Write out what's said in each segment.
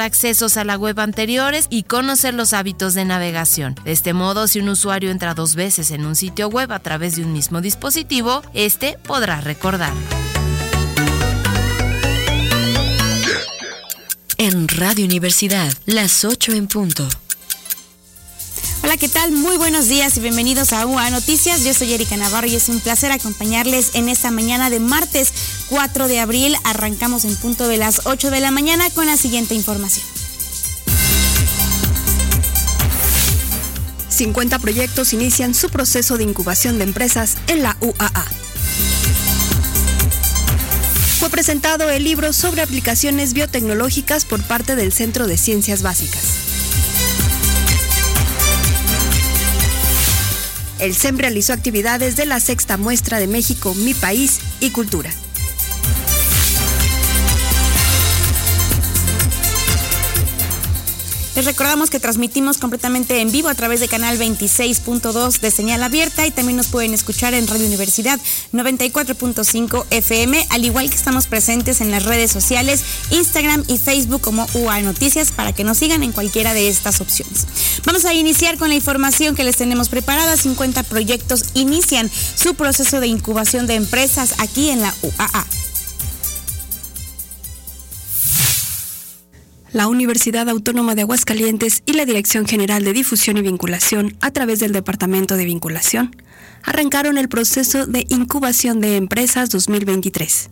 accesos a la web anteriores y conocer los hábitos de navegación. De este modo, si un usuario entra dos veces en un sitio web a través de un mismo dispositivo, este podrá recordar. En Radio Universidad, las 8 en punto. Hola, ¿qué tal? Muy buenos días y bienvenidos a UA Noticias. Yo soy Erika Navarro y es un placer acompañarles en esta mañana de martes 4 de abril. Arrancamos en punto de las 8 de la mañana con la siguiente información. 50 proyectos inician su proceso de incubación de empresas en la UAA. Fue presentado el libro sobre aplicaciones biotecnológicas por parte del Centro de Ciencias Básicas. El SEM realizó actividades de la sexta muestra de México, Mi País y Cultura. Les recordamos que transmitimos completamente en vivo a través de canal 26.2 de señal abierta y también nos pueden escuchar en Radio Universidad 94.5 FM, al igual que estamos presentes en las redes sociales, Instagram y Facebook como UA Noticias para que nos sigan en cualquiera de estas opciones. Vamos a iniciar con la información que les tenemos preparada. 50 proyectos inician su proceso de incubación de empresas aquí en la UAA. La Universidad Autónoma de Aguascalientes y la Dirección General de Difusión y Vinculación, a través del Departamento de Vinculación, arrancaron el proceso de incubación de empresas 2023,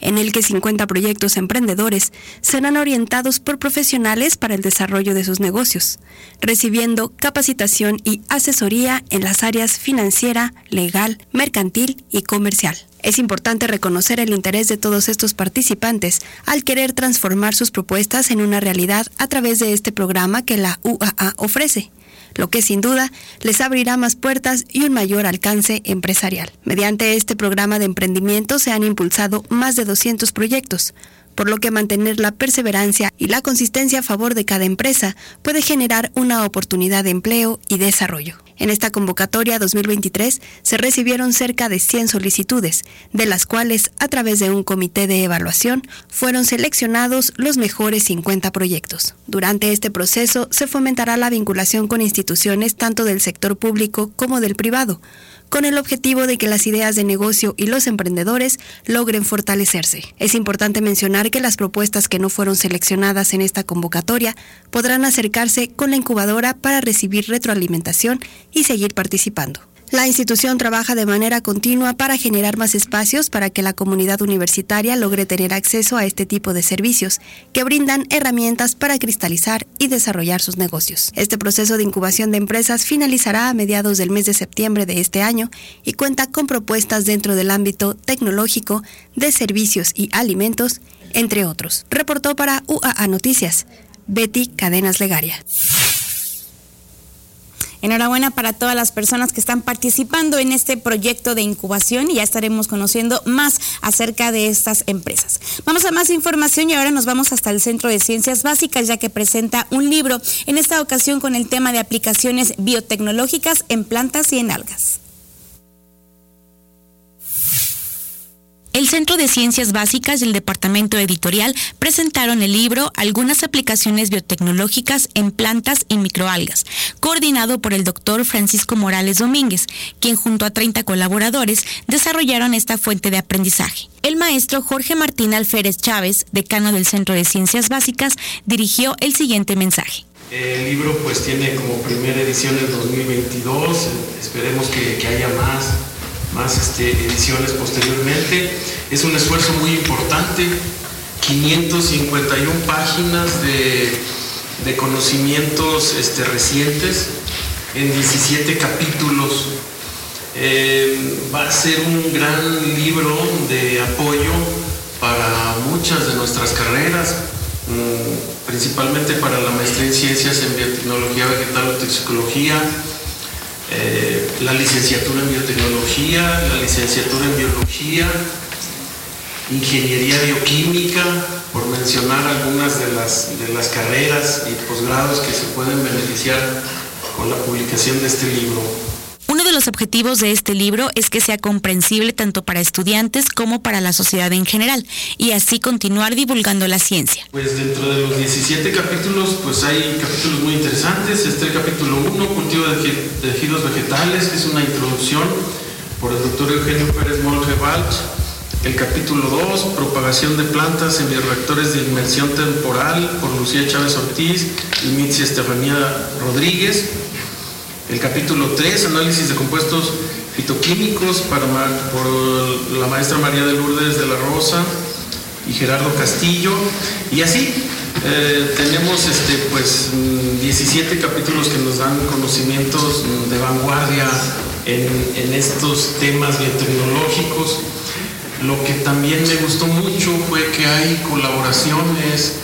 en el que 50 proyectos emprendedores serán orientados por profesionales para el desarrollo de sus negocios, recibiendo capacitación y asesoría en las áreas financiera, legal, mercantil y comercial. Es importante reconocer el interés de todos estos participantes al querer transformar sus propuestas en una realidad a través de este programa que la UAA ofrece lo que sin duda les abrirá más puertas y un mayor alcance empresarial. Mediante este programa de emprendimiento se han impulsado más de 200 proyectos, por lo que mantener la perseverancia y la consistencia a favor de cada empresa puede generar una oportunidad de empleo y desarrollo. En esta convocatoria 2023 se recibieron cerca de 100 solicitudes, de las cuales, a través de un comité de evaluación, fueron seleccionados los mejores 50 proyectos. Durante este proceso se fomentará la vinculación con instituciones tanto del sector público como del privado, con el objetivo de que las ideas de negocio y los emprendedores logren fortalecerse. Es importante mencionar que las propuestas que no fueron seleccionadas en esta convocatoria podrán acercarse con la incubadora para recibir retroalimentación y seguir participando. La institución trabaja de manera continua para generar más espacios para que la comunidad universitaria logre tener acceso a este tipo de servicios, que brindan herramientas para cristalizar y desarrollar sus negocios. Este proceso de incubación de empresas finalizará a mediados del mes de septiembre de este año y cuenta con propuestas dentro del ámbito tecnológico, de servicios y alimentos, entre otros. Reportó para UAA Noticias, Betty Cadenas Legaria. Enhorabuena para todas las personas que están participando en este proyecto de incubación y ya estaremos conociendo más acerca de estas empresas. Vamos a más información y ahora nos vamos hasta el Centro de Ciencias Básicas ya que presenta un libro, en esta ocasión con el tema de aplicaciones biotecnológicas en plantas y en algas. El Centro de Ciencias Básicas y el Departamento Editorial presentaron el libro Algunas aplicaciones biotecnológicas en plantas y microalgas, coordinado por el doctor Francisco Morales Domínguez, quien junto a 30 colaboradores desarrollaron esta fuente de aprendizaje. El maestro Jorge Martín Alférez Chávez, decano del Centro de Ciencias Básicas, dirigió el siguiente mensaje. El libro pues tiene como primera edición el 2022, esperemos que, que haya más más este, ediciones posteriormente. Es un esfuerzo muy importante, 551 páginas de, conocimientos este, recientes en 17 capítulos. Eh, va a ser un gran libro de apoyo para muchas de nuestras carreras, mm, principalmente para la maestría en ciencias en biotecnología vegetal o toxicología, eh, la licenciatura en biotecnología, la licenciatura en biología, ingeniería bioquímica, por mencionar algunas de las, de las carreras y posgrados que se pueden beneficiar con la publicación de este libro de los objetivos de este libro es que sea comprensible tanto para estudiantes como para la sociedad en general y así continuar divulgando la ciencia. Pues dentro de los 17 capítulos, pues hay capítulos muy interesantes. Este el capítulo 1, cultivo de tejidos vegetales, que es una introducción por el doctor Eugenio Pérez Molge El capítulo 2, propagación de plantas en bioreactores de inmersión temporal, por Lucía Chávez Ortiz y Mitzi Estefanía Rodríguez. El capítulo 3, análisis de compuestos fitoquímicos por la maestra María de Lourdes de la Rosa y Gerardo Castillo. Y así, eh, tenemos este, pues, 17 capítulos que nos dan conocimientos de vanguardia en, estos temas biotecnológicos. Lo que también me gustó mucho fue que hay colaboraciones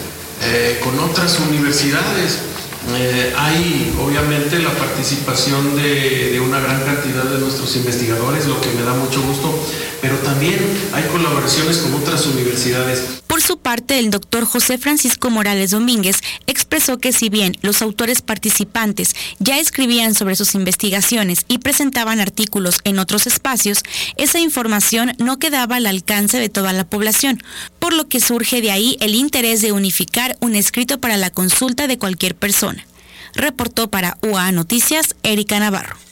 eh, con otras universidades. Eh, hay obviamente la participación de, de, una gran cantidad de nuestros investigadores, lo que me da mucho gusto, pero también hay colaboraciones con otras universidades. Su parte, el doctor José Francisco Morales Domínguez expresó que si bien los autores participantes ya escribían sobre sus investigaciones y presentaban artículos en otros espacios, esa información no quedaba al alcance de toda la población, por lo que surge de ahí el interés de unificar un escrito para la consulta de cualquier persona. Reportó para UA Noticias Erika Navarro.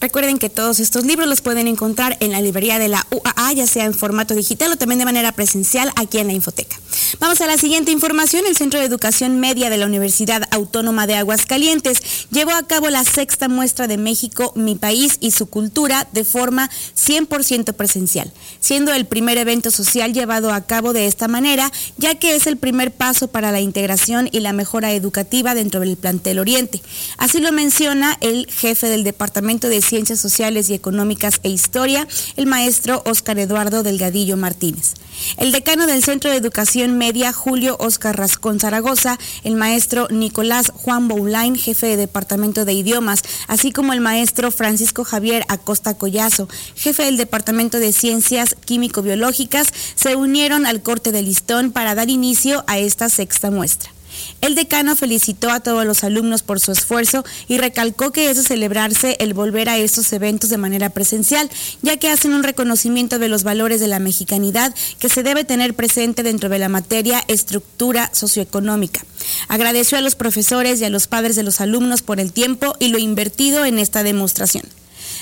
Recuerden que todos estos libros los pueden encontrar en la librería de la UAA, ya sea en formato digital o también de manera presencial aquí en la Infoteca. Vamos a la siguiente información. El Centro de Educación Media de la Universidad Autónoma de Aguascalientes llevó a cabo la sexta muestra de México, mi país y su cultura de forma 100% presencial, siendo el primer evento social llevado a cabo de esta manera, ya que es el primer paso para la integración y la mejora educativa dentro del plantel Oriente. Así lo menciona el jefe del Departamento de Ciencias Sociales y Económicas e Historia, el maestro Óscar Eduardo Delgadillo Martínez. El decano del Centro de Educación Media, Julio Óscar Rascón Zaragoza, el maestro Nicolás Juan Boulain, jefe de Departamento de Idiomas, así como el maestro Francisco Javier Acosta Collazo, jefe del Departamento de Ciencias Químico-Biológicas, se unieron al corte de listón para dar inicio a esta sexta muestra. El decano felicitó a todos los alumnos por su esfuerzo y recalcó que es de celebrarse el volver a estos eventos de manera presencial, ya que hacen un reconocimiento de los valores de la mexicanidad que se debe tener presente dentro de la materia estructura socioeconómica. Agradeció a los profesores y a los padres de los alumnos por el tiempo y lo invertido en esta demostración.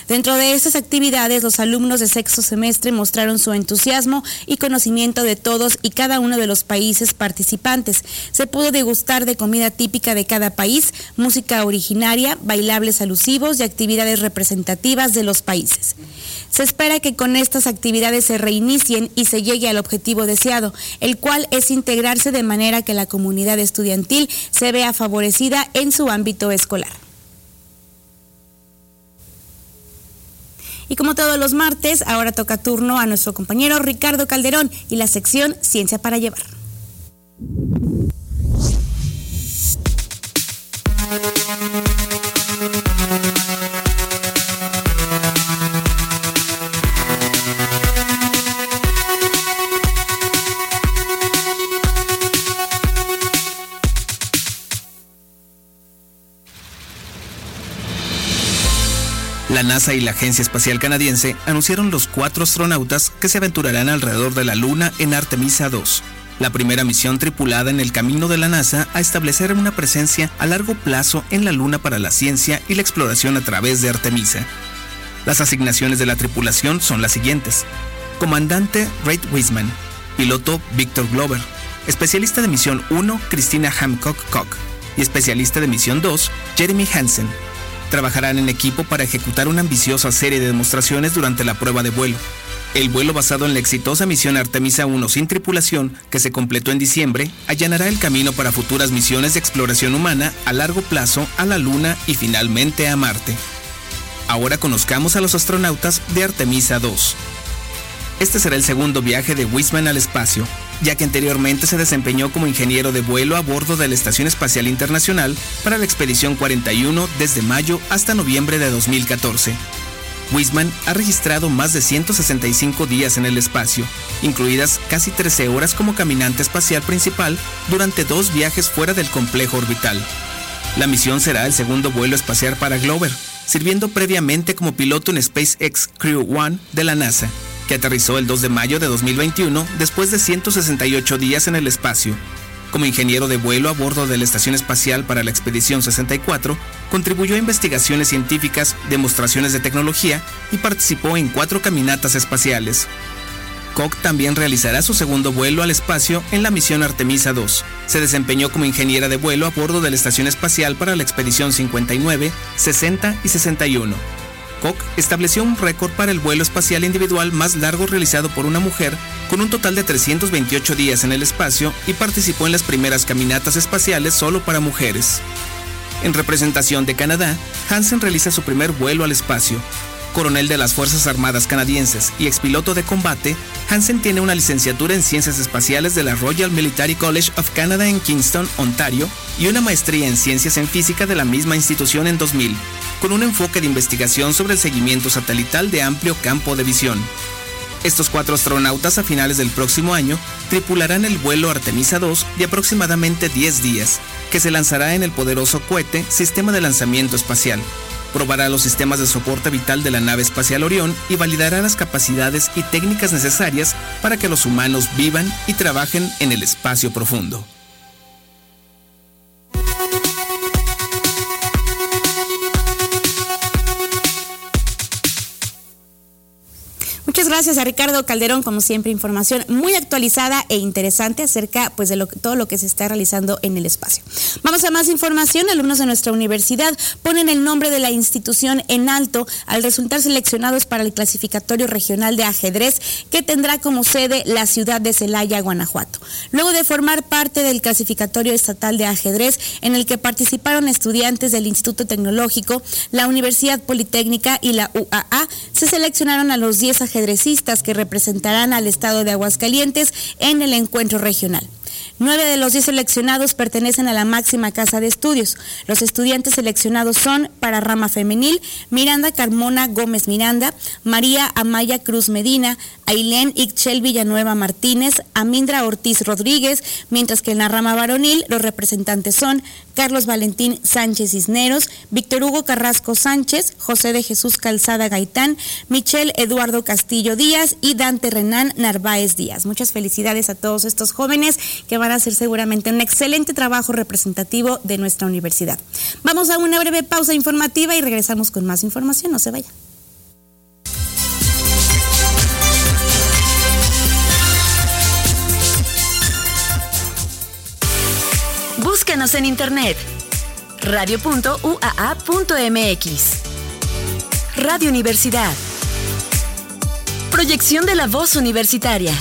Dentro de estas actividades, los alumnos de sexto semestre mostraron su entusiasmo y conocimiento de todos y cada uno de los países participantes. Se pudo degustar de comida típica de cada país, música originaria, bailables alusivos y actividades representativas de los países. Se espera que con estas actividades se reinicien y se llegue al objetivo deseado, el cual es integrarse de manera que la comunidad estudiantil se vea favorecida en su ámbito escolar. Y como todos los martes, ahora toca turno a nuestro compañero Ricardo Calderón y la sección Ciencia para Llevar. La NASA y la Agencia Espacial Canadiense anunciaron los cuatro astronautas que se aventurarán alrededor de la Luna en Artemisa 2, la primera misión tripulada en el camino de la NASA a establecer una presencia a largo plazo en la Luna para la ciencia y la exploración a través de Artemisa. Las asignaciones de la tripulación son las siguientes. Comandante Reid Wiseman, piloto Victor Glover, especialista de misión 1 Christina Hancock Koch y especialista de misión 2 Jeremy Hansen. Trabajarán en equipo para ejecutar una ambiciosa serie de demostraciones durante la prueba de vuelo. El vuelo basado en la exitosa misión Artemisa 1 sin tripulación, que se completó en diciembre, allanará el camino para futuras misiones de exploración humana a largo plazo a la Luna y finalmente a Marte. Ahora conozcamos a los astronautas de Artemisa 2. Este será el segundo viaje de Wiseman al espacio, ya que anteriormente se desempeñó como ingeniero de vuelo a bordo de la Estación Espacial Internacional para la Expedición 41 desde mayo hasta noviembre de 2014. Wiseman ha registrado más de 165 días en el espacio, incluidas casi 13 horas como caminante espacial principal durante dos viajes fuera del complejo orbital. La misión será el segundo vuelo espacial para Glover, sirviendo previamente como piloto en SpaceX Crew One de la NASA, que aterrizó el 2 de mayo de 2021 después de 168 días en el espacio. Como ingeniero de vuelo a bordo de la Estación Espacial para la Expedición 64, contribuyó a investigaciones científicas, demostraciones de tecnología y participó en cuatro caminatas espaciales. Koch también realizará su segundo vuelo al espacio en la misión Artemisa 2. Se desempeñó como ingeniera de vuelo a bordo de la Estación Espacial para la Expedición 59, 60 y 61. Koch estableció un récord para el vuelo espacial individual más largo realizado por una mujer, con un total de 328 días en el espacio y participó en las primeras caminatas espaciales solo para mujeres. En representación de Canadá, Hansen realiza su primer vuelo al espacio, coronel de las Fuerzas Armadas canadienses y expiloto de combate, Hansen tiene una licenciatura en Ciencias Espaciales de la Royal Military College of Canada en Kingston, Ontario, y una maestría en Ciencias en Física de la misma institución en 2000, con un enfoque de investigación sobre el seguimiento satelital de amplio campo de visión. Estos cuatro astronautas a finales del próximo año tripularán el vuelo Artemisa 2 de aproximadamente 10 días, que se lanzará en el poderoso cohete Sistema de Lanzamiento Espacial, probará los sistemas de soporte vital de la nave espacial Orión y validará las capacidades y técnicas necesarias para que los humanos vivan y trabajen en el espacio profundo. Muchas gracias a Ricardo Calderón, como siempre, información muy actualizada e interesante acerca pues, de todo lo que se está realizando en el espacio. Vamos a más información. Alumnos de nuestra universidad ponen el nombre de la institución en alto al resultar seleccionados para el clasificatorio regional de ajedrez que tendrá como sede la ciudad de Celaya, Guanajuato. Luego de formar parte del clasificatorio estatal de ajedrez en el que participaron estudiantes del Instituto Tecnológico, la Universidad Politécnica y la UAA, se seleccionaron a los 10 que representarán al estado de Aguascalientes en el encuentro regional. Nueve de los diez seleccionados pertenecen a la máxima casa de estudios. Los estudiantes seleccionados son para rama femenil Miranda Carmona Gómez Miranda, María Amaya Cruz Medina, Ailén Ixchel Villanueva Martínez, Amindra Ortiz Rodríguez, mientras que en la rama varonil los representantes son Carlos Valentín Sánchez Cisneros, Víctor Hugo Carrasco Sánchez, José de Jesús Calzada Gaitán, Michelle Eduardo Castillo Díaz y Dante Renán Narváez Díaz. Muchas felicidades a todos estos jóvenes que van a hacer seguramente un excelente trabajo representativo de nuestra universidad. Vamos a una breve pausa informativa y regresamos con más información. No se vaya. Búscanos en internet radio.uaa.mx. Radio Universidad. Proyección de la voz universitaria.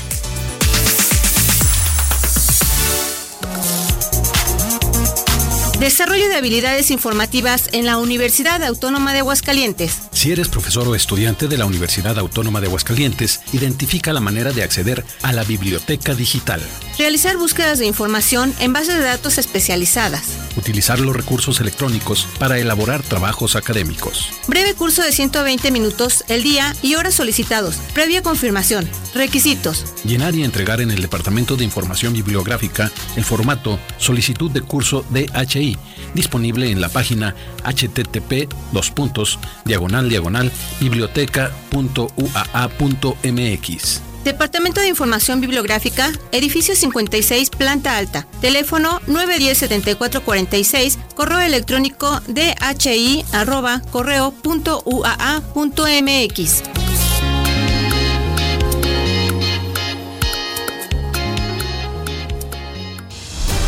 Desarrollo de habilidades informativas en la Universidad Autónoma de Aguascalientes. Si eres profesor o estudiante de la Universidad Autónoma de Aguascalientes, identifica la manera de acceder a la biblioteca digital. Realizar búsquedas de información en bases de datos especializadas. Utilizar los recursos electrónicos para elaborar trabajos académicos. Breve curso de 120 minutos el día y horas solicitados. Previa confirmación. Requisitos. Llenar y entregar en el Departamento de Información Bibliográfica el formato Solicitud de curso DHI, disponible en la página http diagonal diagonal biblioteca.uaa.mx. Departamento de Información Bibliográfica, edificio 56, planta alta. Teléfono 910-7446, correo electrónico dhi arroba correo punto mx.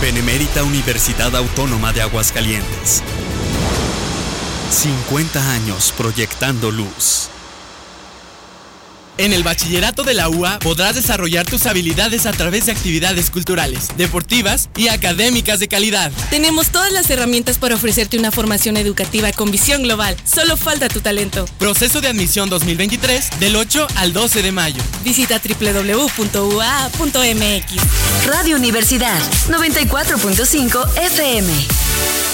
Benemérita Universidad Autónoma de Aguascalientes. 50 años proyectando luz. En el bachillerato de la UA podrás desarrollar tus habilidades a través de actividades culturales, deportivas y académicas de calidad. Tenemos todas las herramientas para ofrecerte una formación educativa con visión global. Solo falta tu talento. Proceso de admisión 2023 del 8 al 12 de mayo. Visita www.ua.mx. Radio Universidad 94.5 FM.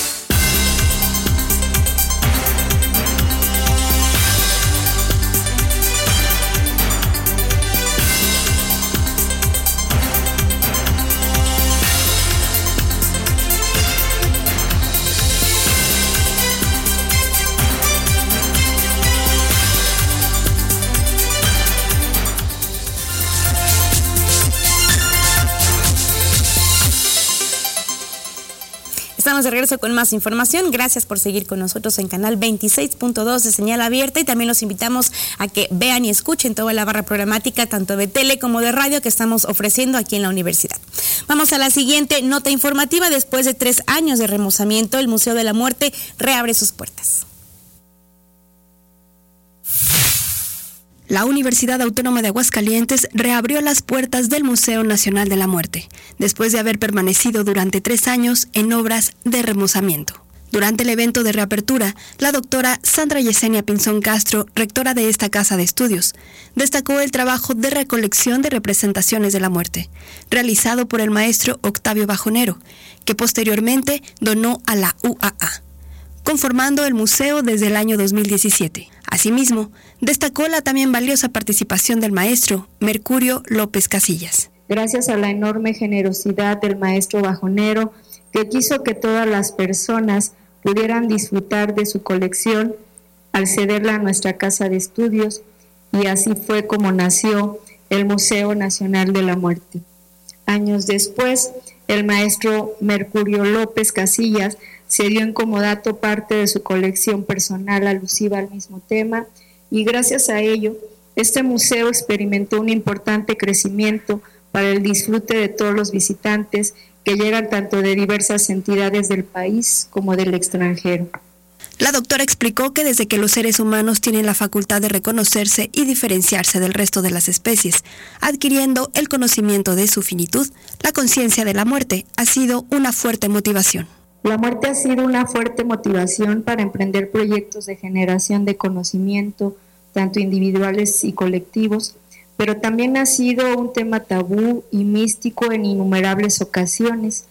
De regreso con más información. Gracias por seguir con nosotros en canal 26.2 de señal abierta y también los invitamos a que vean y escuchen toda la barra programática tanto de tele como de radio que estamos ofreciendo aquí en la universidad. Vamos a la siguiente nota informativa. Después de tres años de remozamiento, el Museo de la Muerte reabre sus puertas. La Universidad Autónoma de Aguascalientes reabrió las puertas del Museo Nacional de la Muerte, después de haber permanecido durante tres años en obras de remozamiento. Durante el evento de reapertura, la doctora Sandra Yesenia Pinzón Castro, rectora de esta casa de estudios, destacó el trabajo de recolección de representaciones de la muerte, realizado por el maestro Octavio Bajonero, que posteriormente donó a la UAA, conformando el museo desde el año 2017. Asimismo, destacó la también valiosa participación del maestro Mercurio López Casillas. Gracias a la enorme generosidad del maestro bajonero, que quiso que todas las personas pudieran disfrutar de su colección al cederla a nuestra casa de estudios, y así fue como nació el Museo Nacional de la Muerte. Años después, el maestro Mercurio López Casillas se dio en comodato parte de su colección personal alusiva al mismo tema y gracias a ello este museo experimentó un importante crecimiento para el disfrute de todos los visitantes que llegan tanto de diversas entidades del país como del extranjero. La doctora explicó que desde que los seres humanos tienen la facultad de reconocerse y diferenciarse del resto de las especies, adquiriendo el conocimiento de su finitud, la conciencia de la muerte ha sido una fuerte motivación. La muerte ha sido una fuerte motivación para emprender proyectos de generación de conocimiento, tanto individuales y colectivos, pero también ha sido un tema tabú y místico en innumerables ocasiones.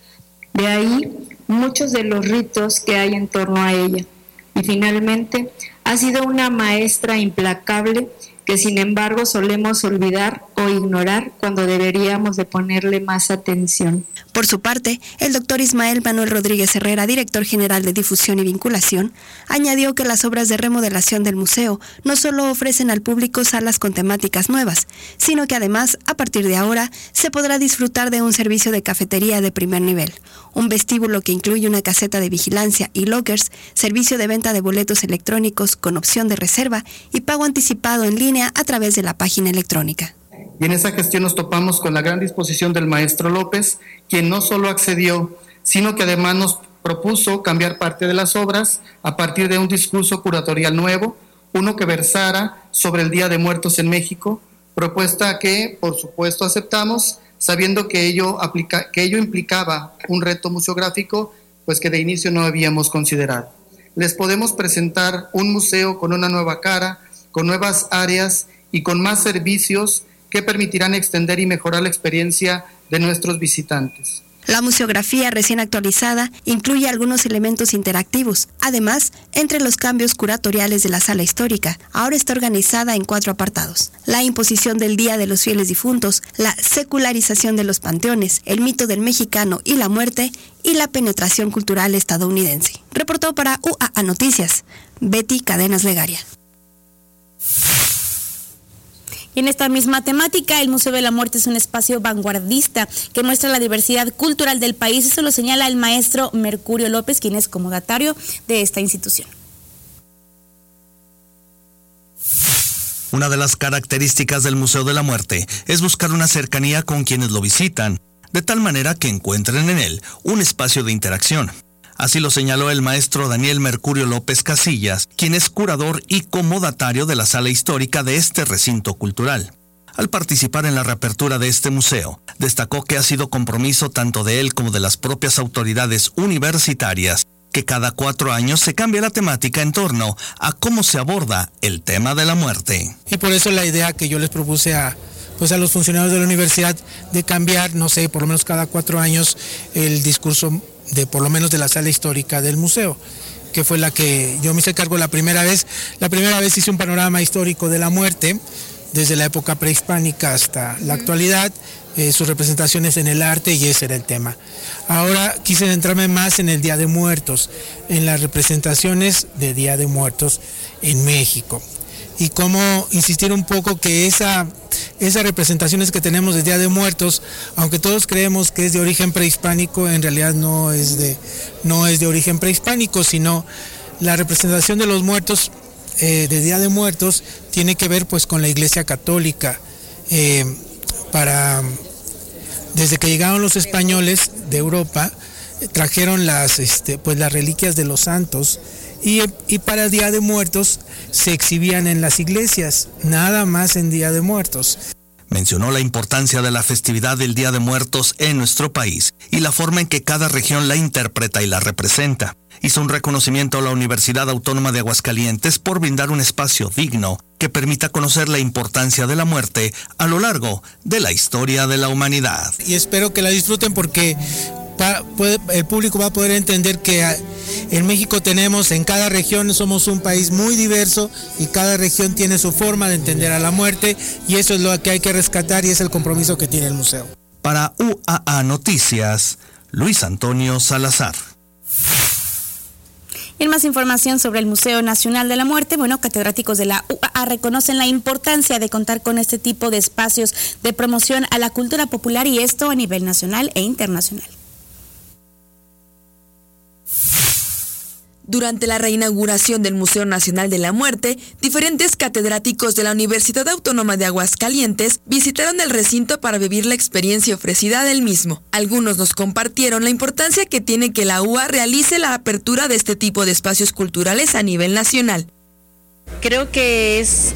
De ahí muchos de los ritos que hay en torno a ella. Y finalmente, ha sido una maestra implacable que sin embargo solemos olvidar o ignorar cuando deberíamos de ponerle más atención. Por su parte, el doctor Ismael Manuel Rodríguez Herrera, director general de difusión y vinculación, añadió que las obras de remodelación del museo no solo ofrecen al público salas con temáticas nuevas, sino que además, a partir de ahora, se podrá disfrutar de un servicio de cafetería de primer nivel, un vestíbulo que incluye una caseta de vigilancia y lockers, servicio de venta de boletos electrónicos con opción de reserva y pago anticipado en línea a través de la página electrónica. Y en esa gestión nos topamos con la gran disposición del maestro López, quien no solo accedió, sino que además nos propuso cambiar parte de las obras a partir de un discurso curatorial nuevo, uno que versara sobre el Día de Muertos en México, propuesta que, por supuesto, aceptamos, sabiendo que ello, aplica, que ello implicaba un reto museográfico, pues que de inicio no habíamos considerado. Les podemos presentar un museo con una nueva cara, con nuevas áreas y con más servicios que permitirán extender y mejorar la experiencia de nuestros visitantes. La museografía recién actualizada incluye algunos elementos interactivos. Además, entre los cambios curatoriales de la sala histórica, ahora está organizada en cuatro apartados. La imposición del Día de los Fieles Difuntos, la secularización de los panteones, el mito del mexicano y la muerte, y la penetración cultural estadounidense. Reportó para UAA Noticias, Betty Cadenas Legaria. Y en esta misma temática, el Museo de la Muerte es un espacio vanguardista que muestra la diversidad cultural del país. Eso lo señala el maestro Mercurio López, quien es comodatario de esta institución. Una de las características del Museo de la Muerte es buscar una cercanía con quienes lo visitan, de tal manera que encuentren en él un espacio de interacción. Así lo señaló el maestro Daniel Mercurio López Casillas, quien es curador y comodatario de la sala histórica de este recinto cultural. Al participar en la reapertura de este museo, destacó que ha sido compromiso tanto de él como de las propias autoridades universitarias que cada cuatro años se cambia la temática en torno a cómo se aborda el tema de la muerte. Y por eso la idea que yo les propuse a, pues a los funcionarios de la universidad de cambiar, no sé, por lo menos cada cuatro años el discurso de por lo menos de la sala histórica del museo que fue la que yo me hice cargo la primera vez. La primera vez hice un panorama histórico de la muerte, desde la época prehispánica hasta la actualidad, eh, sus representaciones en el arte y ese era el tema. Ahora quise centrarme más en el Día de Muertos, en las representaciones de Día de Muertos en México. Y cómo insistir un poco que esa, esas representaciones que tenemos de Día de Muertos, aunque todos creemos que es de origen prehispánico, en realidad no es de, no es de origen prehispánico, sino la representación de los muertos eh, de Día de Muertos tiene que ver pues con la Iglesia Católica. Eh, para desde que llegaron los españoles de Europa, trajeron las, este, pues las reliquias de los santos y, y, para el Día de Muertos se exhibían en las iglesias, nada más en Día de Muertos. Mencionó la importancia de la festividad del Día de Muertos en nuestro país y la forma en que cada región la interpreta y la representa. Hizo un reconocimiento a la Universidad Autónoma de Aguascalientes por brindar un espacio digno que permita conocer la importancia de la muerte a lo largo de la historia de la humanidad. Y espero que la disfruten porque el público va a poder entender que en México tenemos, en cada región somos un país muy diverso y cada región tiene su forma de entender a la muerte y eso es lo que hay que rescatar y es el compromiso que tiene el museo. Para UAA Noticias, Luis Antonio Salazar. En más información sobre el Museo Nacional de la Muerte, bueno, catedráticos de la UAA reconocen la importancia de contar con este tipo de espacios de promoción a la cultura popular y esto a nivel nacional e internacional. Durante la reinauguración del Museo Nacional de la Muerte, diferentes catedráticos de la Universidad Autónoma de Aguascalientes visitaron el recinto para vivir la experiencia ofrecida del mismo. Algunos nos compartieron la importancia que tiene que la UA realice la apertura de este tipo de espacios culturales a nivel nacional. Creo que es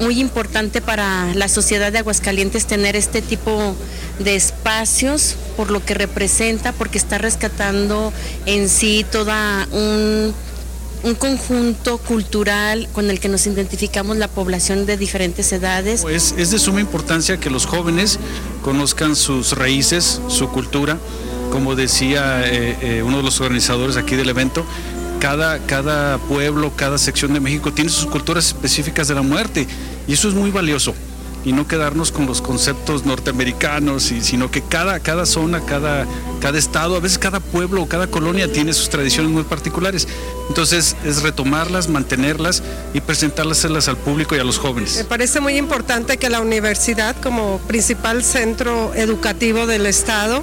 muy importante para la sociedad de Aguascalientes tener este tipo de espacios por lo que representa, porque está rescatando en sí toda un, conjunto cultural con el que nos identificamos la población de diferentes edades. Pues es de suma importancia que los jóvenes conozcan sus raíces, su cultura. Como decía eh, eh, uno de los organizadores aquí del evento, cada, cada pueblo, cada sección de México tiene sus culturas específicas de la muerte y eso es muy valioso y no quedarnos con los conceptos norteamericanos, y, sino que cada, cada zona, cada, cada estado, a veces cada pueblo o cada colonia tiene sus tradiciones muy particulares. Entonces es retomarlas, mantenerlas y presentárselas al público y a los jóvenes. Me parece muy importante que la universidad como principal centro educativo del Estado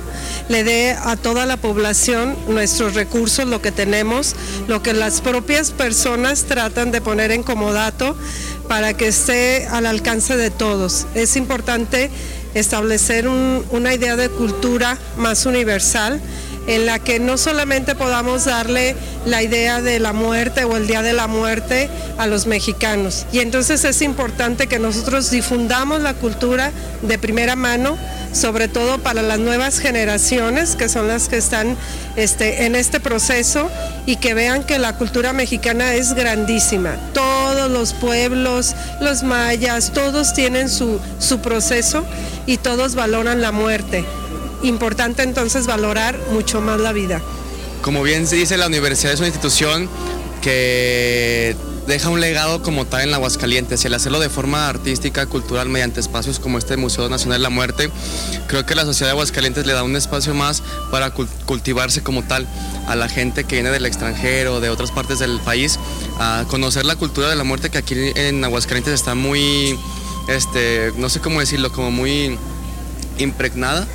le dé a toda la población nuestros recursos, lo que tenemos, lo que las propias personas tratan de poner en comodato para que esté al alcance de todos. Es importante establecer una idea de cultura más universal en la que no solamente podamos darle la idea de la muerte o el día de la muerte a los mexicanos. Y entonces es importante que nosotros difundamos la cultura de primera mano, sobre todo para las nuevas generaciones, que son las que están este, en este proceso, y que vean que la cultura mexicana es grandísima. Todos los pueblos, los mayas, todos tienen su, su proceso y todos valoran la muerte importante entonces valorar mucho más la vida. Como bien se dice, la universidad es una institución que deja un legado como tal en Aguascalientes. Y al hacerlo de forma artística, cultural, mediante espacios como este Museo Nacional de la Muerte, creo que la sociedad de Aguascalientes le da un espacio más para cultivarse como tal. A la gente que viene del extranjero, de otras partes del país, a conocer la cultura de la muerte que aquí en Aguascalientes está muy, este, no sé cómo decirlo, como muy impregnada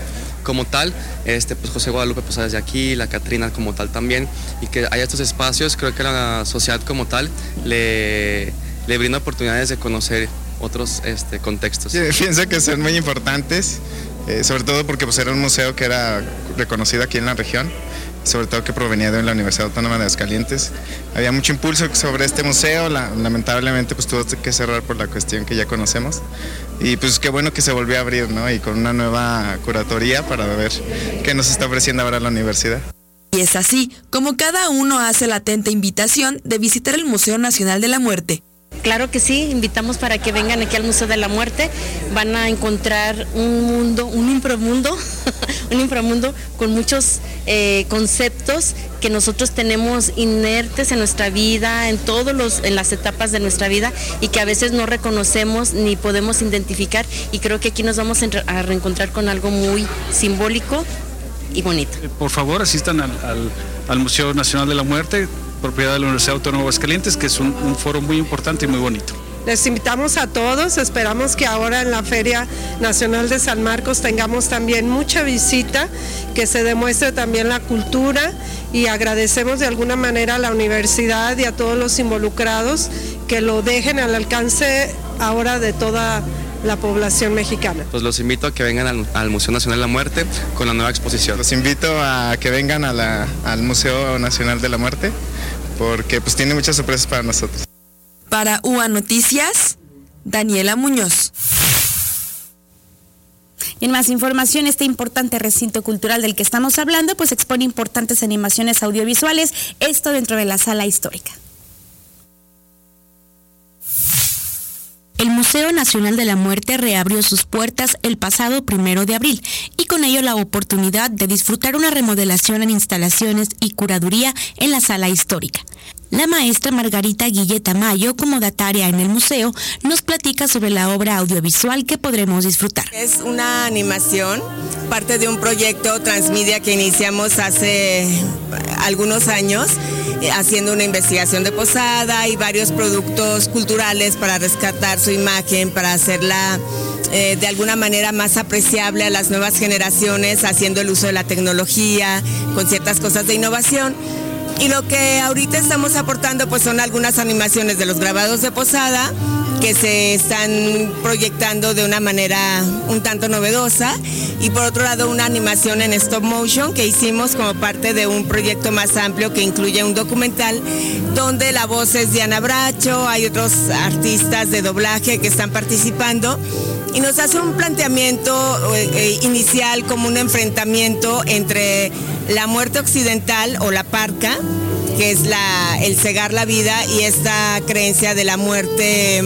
como tal, este, pues José Guadalupe pues desde aquí, la Catrina como tal también, y que haya estos espacios, creo que la sociedad como tal le, le brinda oportunidades de conocer otros este, contextos. Sí, pienso que son muy importantes, eh, sobre todo porque pues, era un museo que era reconocido aquí en la región sobre todo que provenía de la Universidad Autónoma de Aguascalientes. Había mucho impulso sobre este museo, lamentablemente pues tuvo que cerrar por la cuestión que ya conocemos. Y pues qué bueno que se volvió a abrir, ¿no? Y con una nueva curatoría para ver qué nos está ofreciendo ahora la universidad. Y es así como cada uno hace la atenta invitación de visitar el Museo Nacional de la Muerte. Claro que sí, invitamos para que vengan aquí al Museo de la Muerte. Van a encontrar un mundo, un inframundo, un inframundo con muchos eh, conceptos que nosotros tenemos inertes en nuestra vida, en todos los, en las etapas de nuestra vida y que a veces no reconocemos ni podemos identificar. Y creo que aquí nos vamos a reencontrar con algo muy simbólico y bonito. Por favor, asistan al, al Museo Nacional de la Muerte propiedad de la Universidad Autónoma de Aguascalientes, que es un, foro muy importante y muy bonito. Les invitamos a todos, esperamos que ahora en la Feria Nacional de San Marcos tengamos también mucha visita, que se demuestre también la cultura y agradecemos de alguna manera a la universidad y a todos los involucrados que lo dejen al alcance ahora de toda la población mexicana. Pues los invito a que vengan al, al Museo Nacional de la Muerte con la nueva exposición. Los invito a que vengan a la- al Museo Nacional de la Muerte porque pues tiene muchas sorpresas para nosotros. Para UA Noticias, Daniela Muñoz. Y en más información, este importante recinto cultural del que estamos hablando, pues expone importantes animaciones audiovisuales, esto dentro de la sala histórica. El Museo Nacional de la Muerte reabrió sus puertas el pasado primero de abril y con ello la oportunidad de disfrutar una remodelación en instalaciones y curaduría en la sala histórica. La maestra Margarita Guilleta Mayo, como dataria en el museo, nos platica sobre la obra audiovisual que podremos disfrutar. Es una animación, parte de un proyecto transmedia que iniciamos hace algunos años, eh, haciendo una investigación de posada y varios productos culturales para rescatar su imagen, para hacerla eh, de alguna manera más apreciable a las nuevas generaciones, haciendo el uso de la tecnología, con ciertas cosas de innovación. Y lo que ahorita estamos aportando pues son algunas animaciones de los grabados de posada que se están proyectando de una manera un tanto novedosa. Y por otro lado una animación en stop motion que hicimos como parte de un proyecto más amplio que incluye un documental donde la voz es Diana Bracho, hay otros artistas de doblaje que están participando y nos hace un planteamiento eh, eh, inicial como un enfrentamiento entre la muerte occidental o la parca, que es el cegar la vida, y esta creencia de la muerte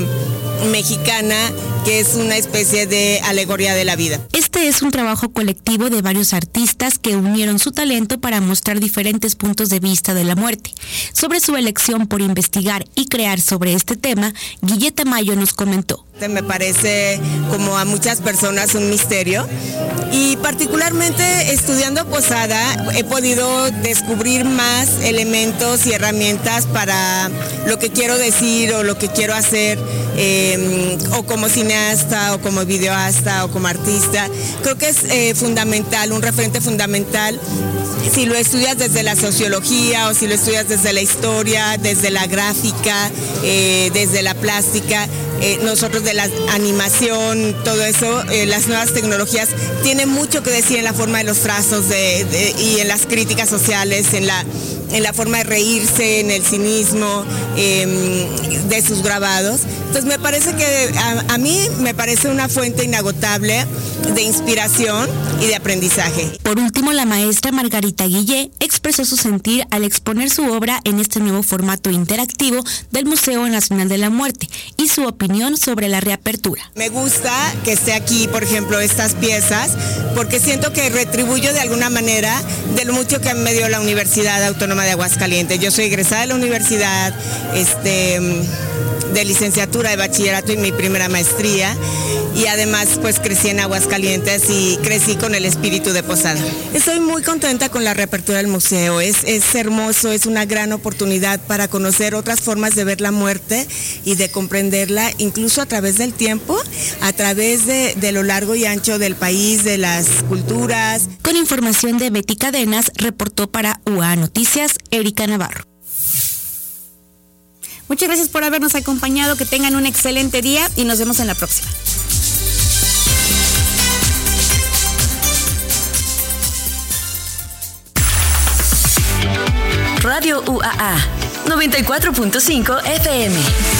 mexicana, que es una especie de alegoría de la vida. Este es un trabajo colectivo de varios artistas que unieron su talento para mostrar diferentes puntos de vista de la muerte. Sobre su elección por investigar y crear sobre este tema, Guilleta Mayo nos comentó. Me parece como a muchas personas un misterio y particularmente estudiando Posada he podido descubrir más elementos y herramientas para lo que quiero decir o lo que quiero hacer eh, o como o como videoasta o como artista. Creo que es eh, fundamental, un referente fundamental si lo estudias desde la sociología o si lo estudias desde la historia, desde la gráfica, eh, desde la plástica, eh, nosotros de la animación, todo eso, las nuevas tecnologías, tienen mucho que decir en la forma de los trazos y en las críticas sociales, en la, en la forma de reírse, en el cinismo eh, de sus grabados. Entonces me parece que a mí me parece una fuente inagotable de inspiración y de aprendizaje. Por último, la maestra Margarita Guillé expresó su sentir al exponer su obra en este nuevo formato interactivo del Museo Nacional de la Muerte y su opinión sobre la reapertura. Me gusta que esté aquí, por ejemplo, estas piezas, porque siento que retribuyo de alguna manera de lo mucho que me dio la Universidad Autónoma de Aguascalientes. Yo soy egresada de la universidad, este, de licenciatura, de bachillerato y mi primera maestría. Y además, pues crecí en Aguascalientes y crecí con el espíritu de Posada. Estoy muy contenta con la reapertura del museo. Es, es hermoso, es una gran oportunidad para conocer otras formas de ver la muerte y de comprenderla, incluso a través del tiempo, a través de, de lo largo y ancho del país, de las culturas. Con información de Betty Cadenas, reportó para UA Noticias, Erika Navarro. Muchas gracias por habernos acompañado, que tengan un excelente día y nos vemos en la próxima. Radio UAA 94.5 FM.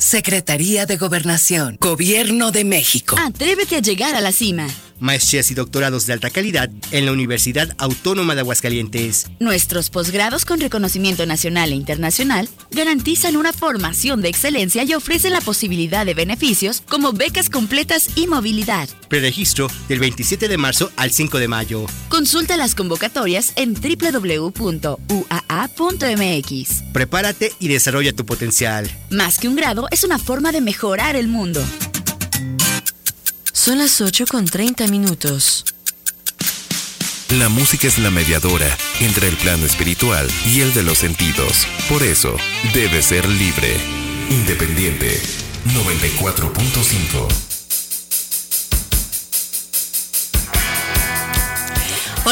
Secretaría de Gobernación, Gobierno de México. Atrévete a llegar a la cima maestrías y doctorados de alta calidad en la Universidad Autónoma de Aguascalientes. Nuestros posgrados con reconocimiento nacional e internacional garantizan una formación de excelencia y ofrecen la posibilidad de beneficios como becas completas y movilidad. Preregistro del 27 de marzo al 5 de mayo. Consulta las convocatorias en www.uaa.mx. Prepárate y desarrolla tu potencial. Más que un grado, es una forma de mejorar el mundo. Son las 8 con 30 minutos. La música es la mediadora entre el plano espiritual y el de los sentidos. Por eso, debe ser libre. Independiente 94.5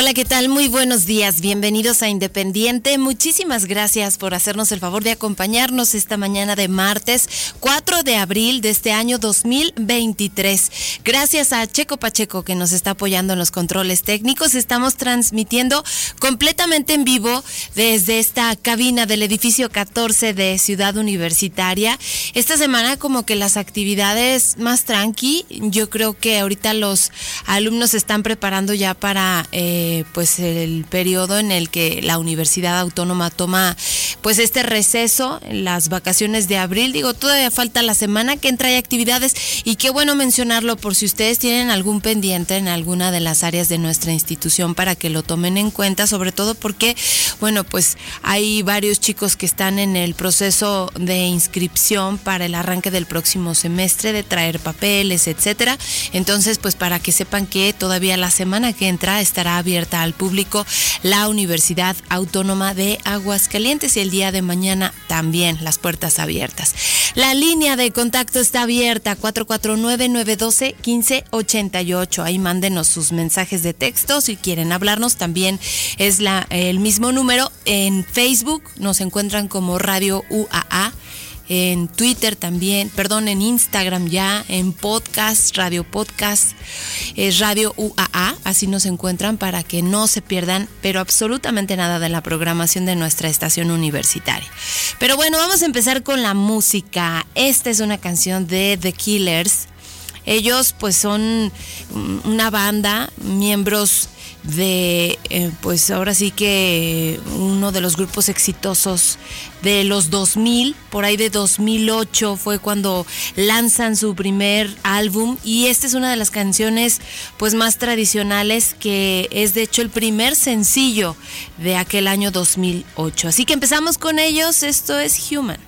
Hola, ¿qué tal? Muy buenos días. Bienvenidos a Independiente. Muchísimas gracias por hacernos el favor de acompañarnos esta mañana de martes 4 de abril de este año 2023. Gracias a Checo Pacheco que nos está apoyando en los controles técnicos. Estamos transmitiendo completamente en vivo desde esta cabina del edificio 14 de Ciudad Universitaria. Esta semana como que las actividades más tranqui. Yo creo que ahorita los alumnos están preparando ya para... Eh, eh, pues el periodo en el que la Universidad Autónoma toma pues este receso, las vacaciones de abril. Digo, todavía falta la semana que entra hay actividades y qué bueno mencionarlo por si ustedes tienen algún pendiente en alguna de las áreas de nuestra institución para que lo tomen en cuenta, sobre todo porque, bueno, pues hay varios chicos que están en el proceso de inscripción para el arranque del próximo semestre, de traer papeles, etcétera. Entonces, pues para que sepan que todavía la semana que entra estará abierta al público la Universidad Autónoma de Aguascalientes y el día de mañana también las puertas abiertas. La línea de contacto está abierta 449-912-1588. Ahí mándenos sus mensajes de texto si quieren hablarnos. También es la, el mismo número. En Facebook nos encuentran como Radio UAA en Twitter también, perdón, en Instagram ya, en podcast, Radio Podcast, es Radio UAA, así nos encuentran para que no se pierdan, pero absolutamente nada de la programación de nuestra estación universitaria. Pero bueno, vamos a empezar con la música. Esta es una canción de The Killers. Ellos pues son una banda, miembros de, eh, pues ahora sí que uno de los grupos exitosos de los 2000, por ahí de 2008 fue cuando lanzan su primer álbum y esta es una de las canciones pues más tradicionales que es de hecho el primer sencillo de aquel año 2008. Así que empezamos con ellos, esto es Human.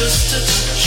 just a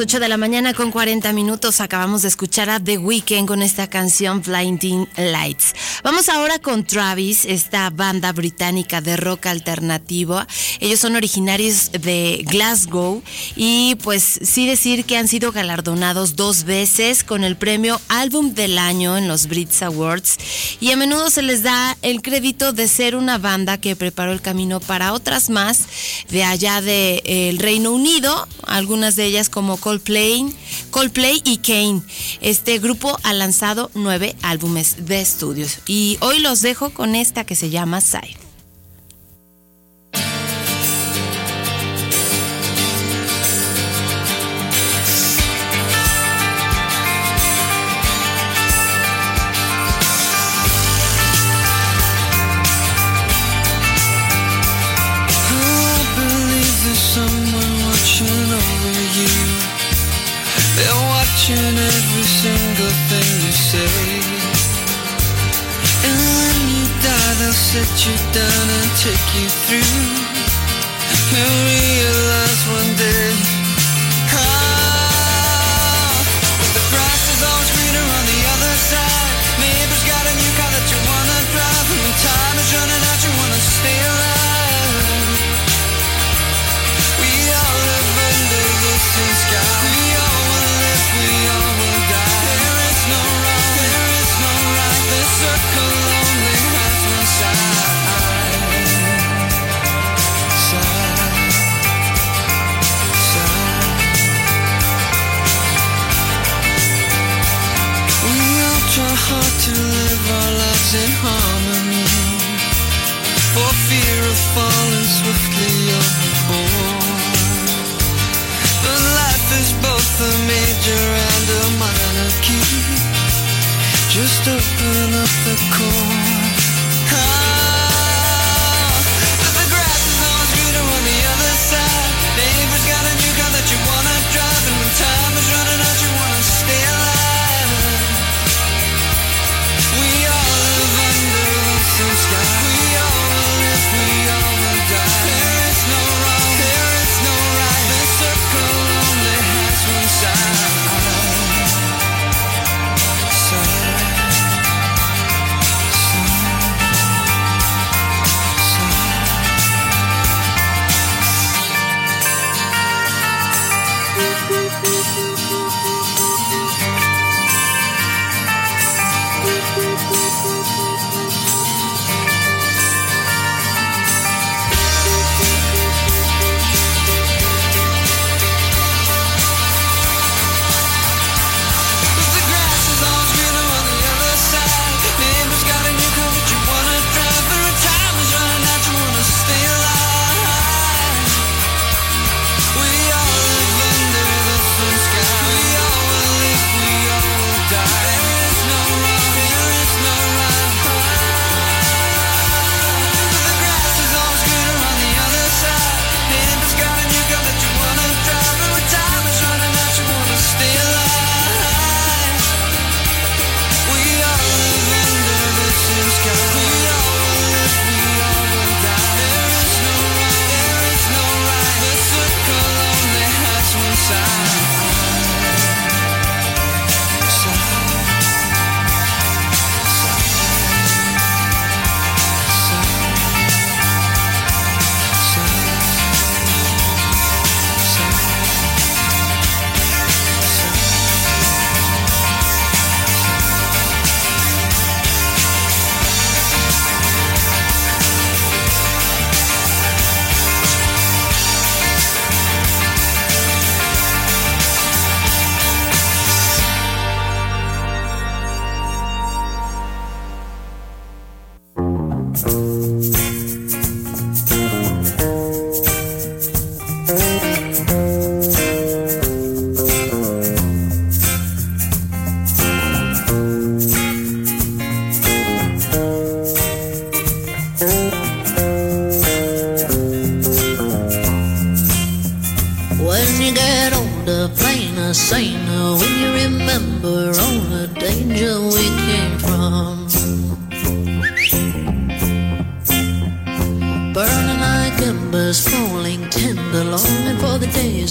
las 8 de la mañana con 40 minutos. Acabamos de escuchar a The Weeknd con esta canción Blinding Lights. Vamos ahora con Travis, esta banda británica de rock alternativo. Ellos son originarios de Glasgow y pues sí decir que han sido galardonados dos veces con el premio Álbum del Año en los Brits Awards y a menudo se les da el crédito de ser una banda que preparó el camino para otras más de allá del Reino Unido, algunas de ellas como Coldplay, Coldplay y Kane. Este grupo ha lanzado nueve álbumes de estudios y hoy los dejo con esta que se llama Side. Watching every single thing you say. And when you die, they'll sit you down and take you through. You'll realize one day. Hard to live our lives in harmony. For fear of falling swiftly overboard. But life is both a major and a minor key. Just open up the chord.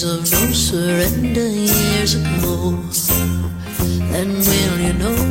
of no surrender years ago. And will you know?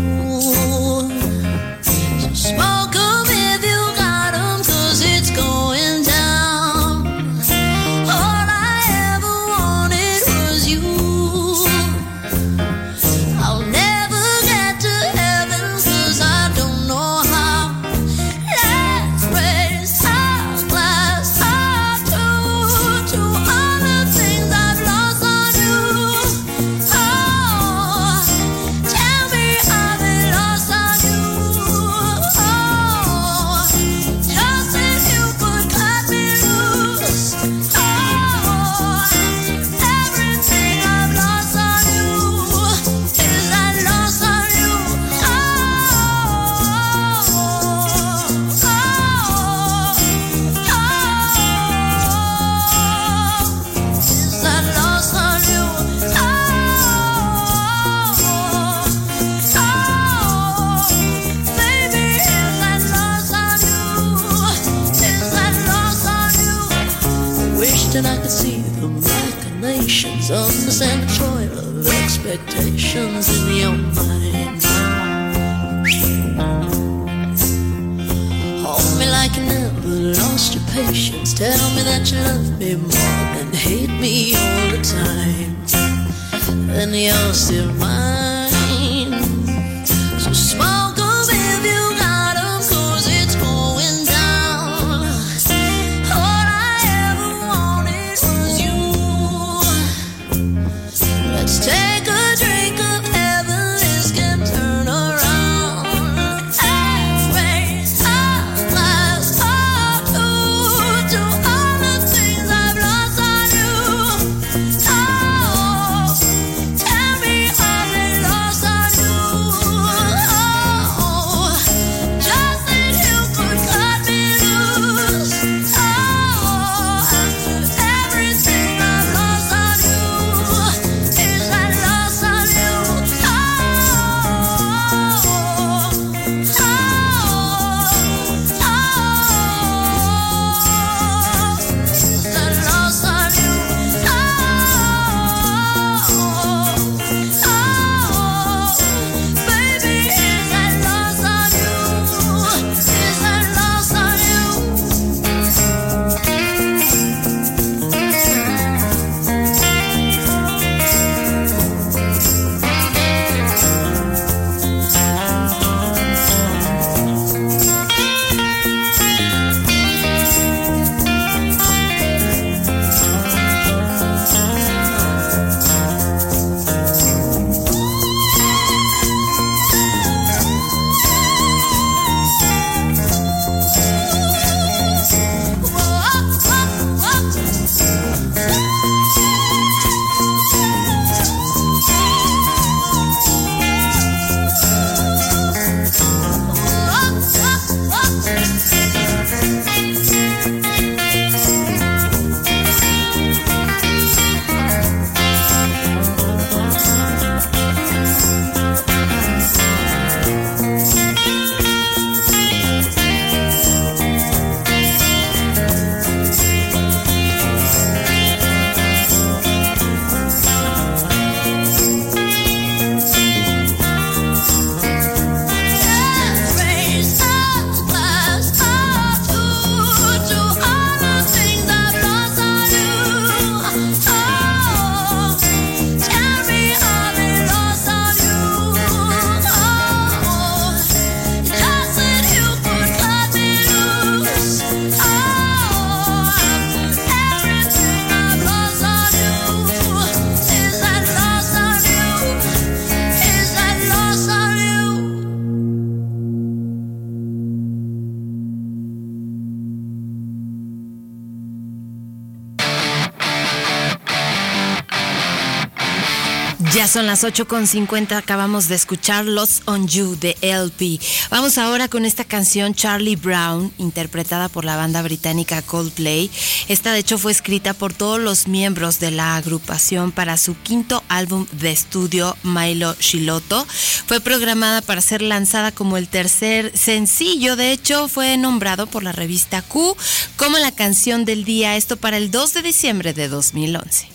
son las 8.50, acabamos de escuchar Lots on You de LP. Vamos ahora con esta canción Charlie Brown, interpretada por la banda británica Coldplay. Esta de hecho fue escrita por todos los miembros de la agrupación para su quinto álbum de estudio, Milo Shiloto. Fue programada para ser lanzada como el tercer sencillo, de hecho fue nombrado por la revista Q como la canción del día, esto para el 2 de diciembre de 2011.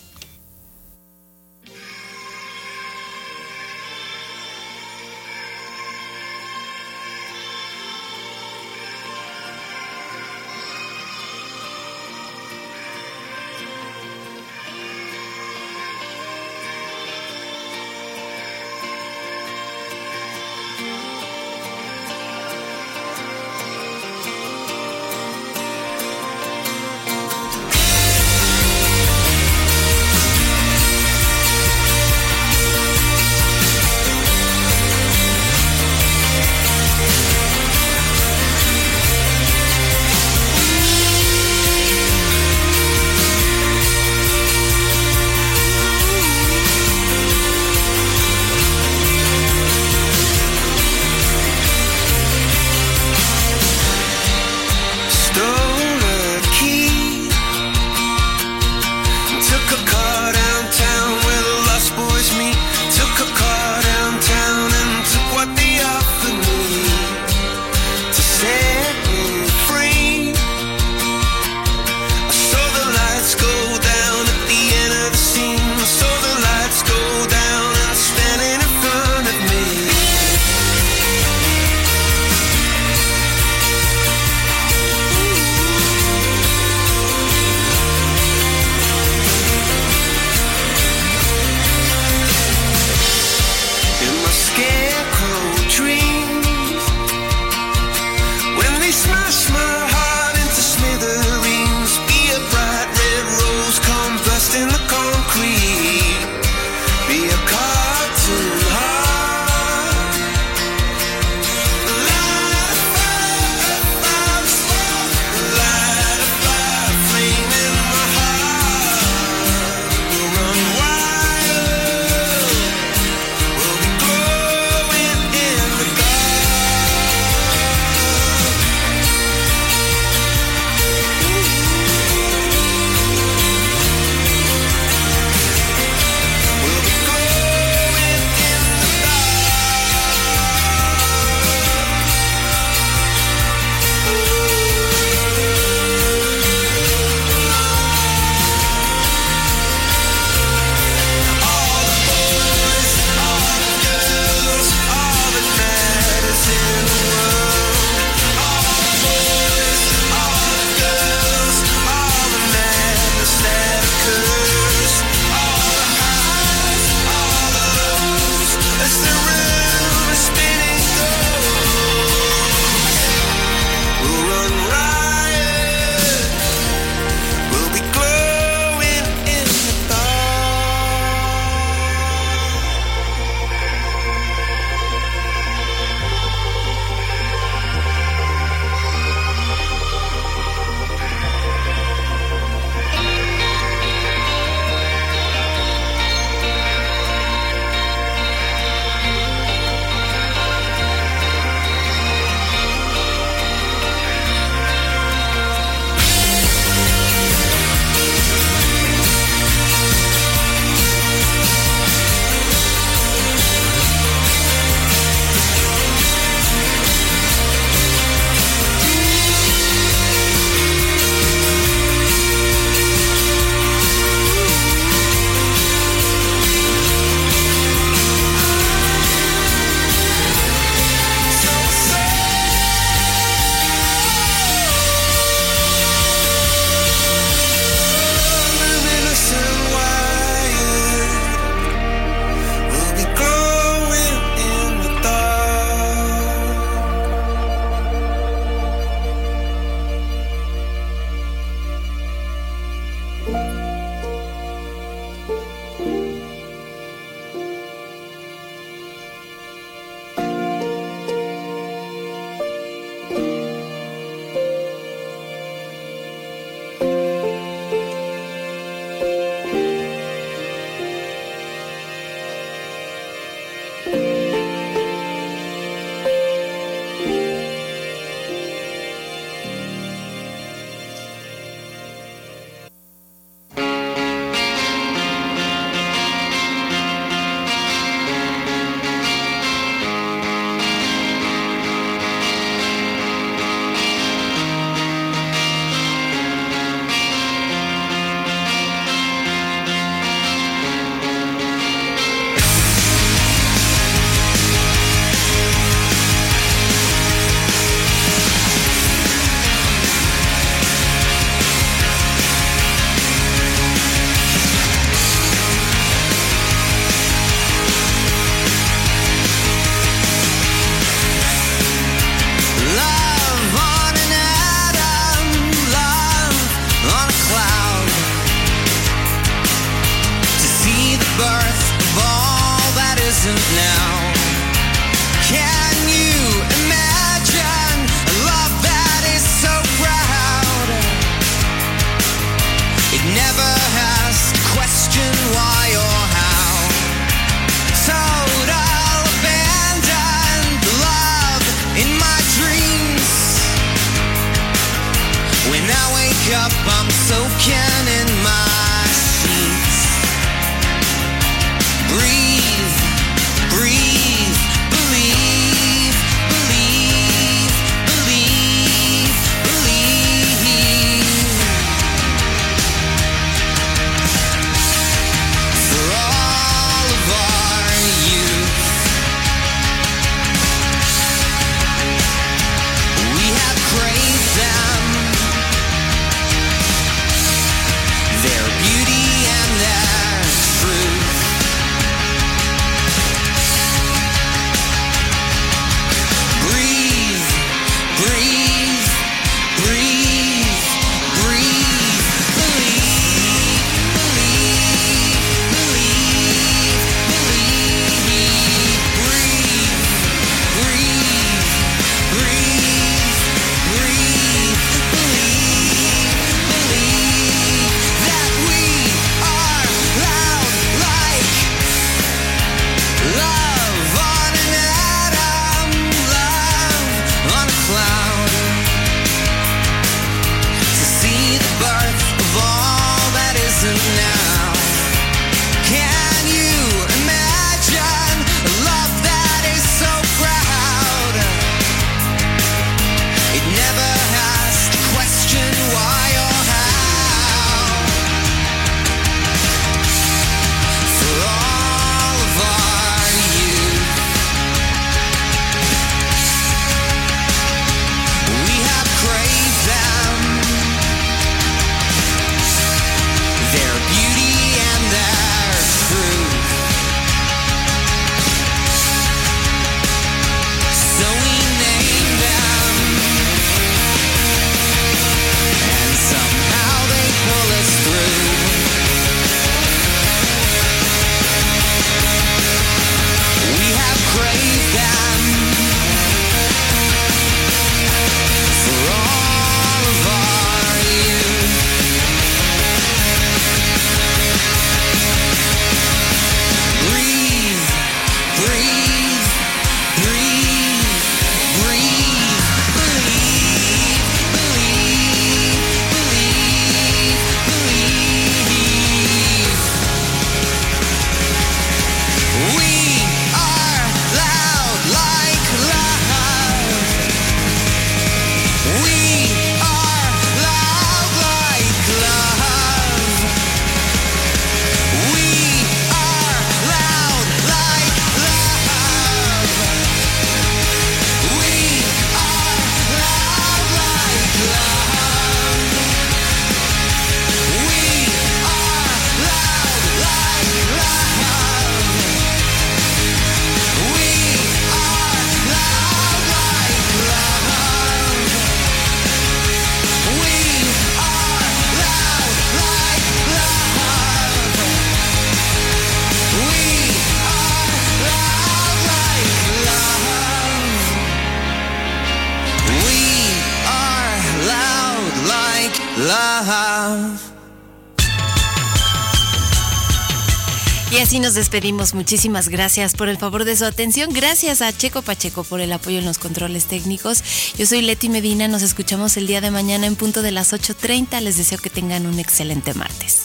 nos despedimos. Muchísimas gracias por el favor de su atención. Gracias a Checo Pacheco por el apoyo en los controles técnicos. Yo soy Leti Medina. Nos escuchamos el día de mañana en punto de las 8.30. Les deseo que tengan un excelente martes.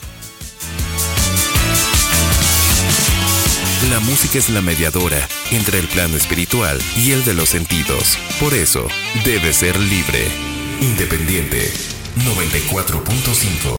La música es la mediadora entre el plano espiritual y el de los sentidos. Por eso, debe ser libre. Independiente 94.5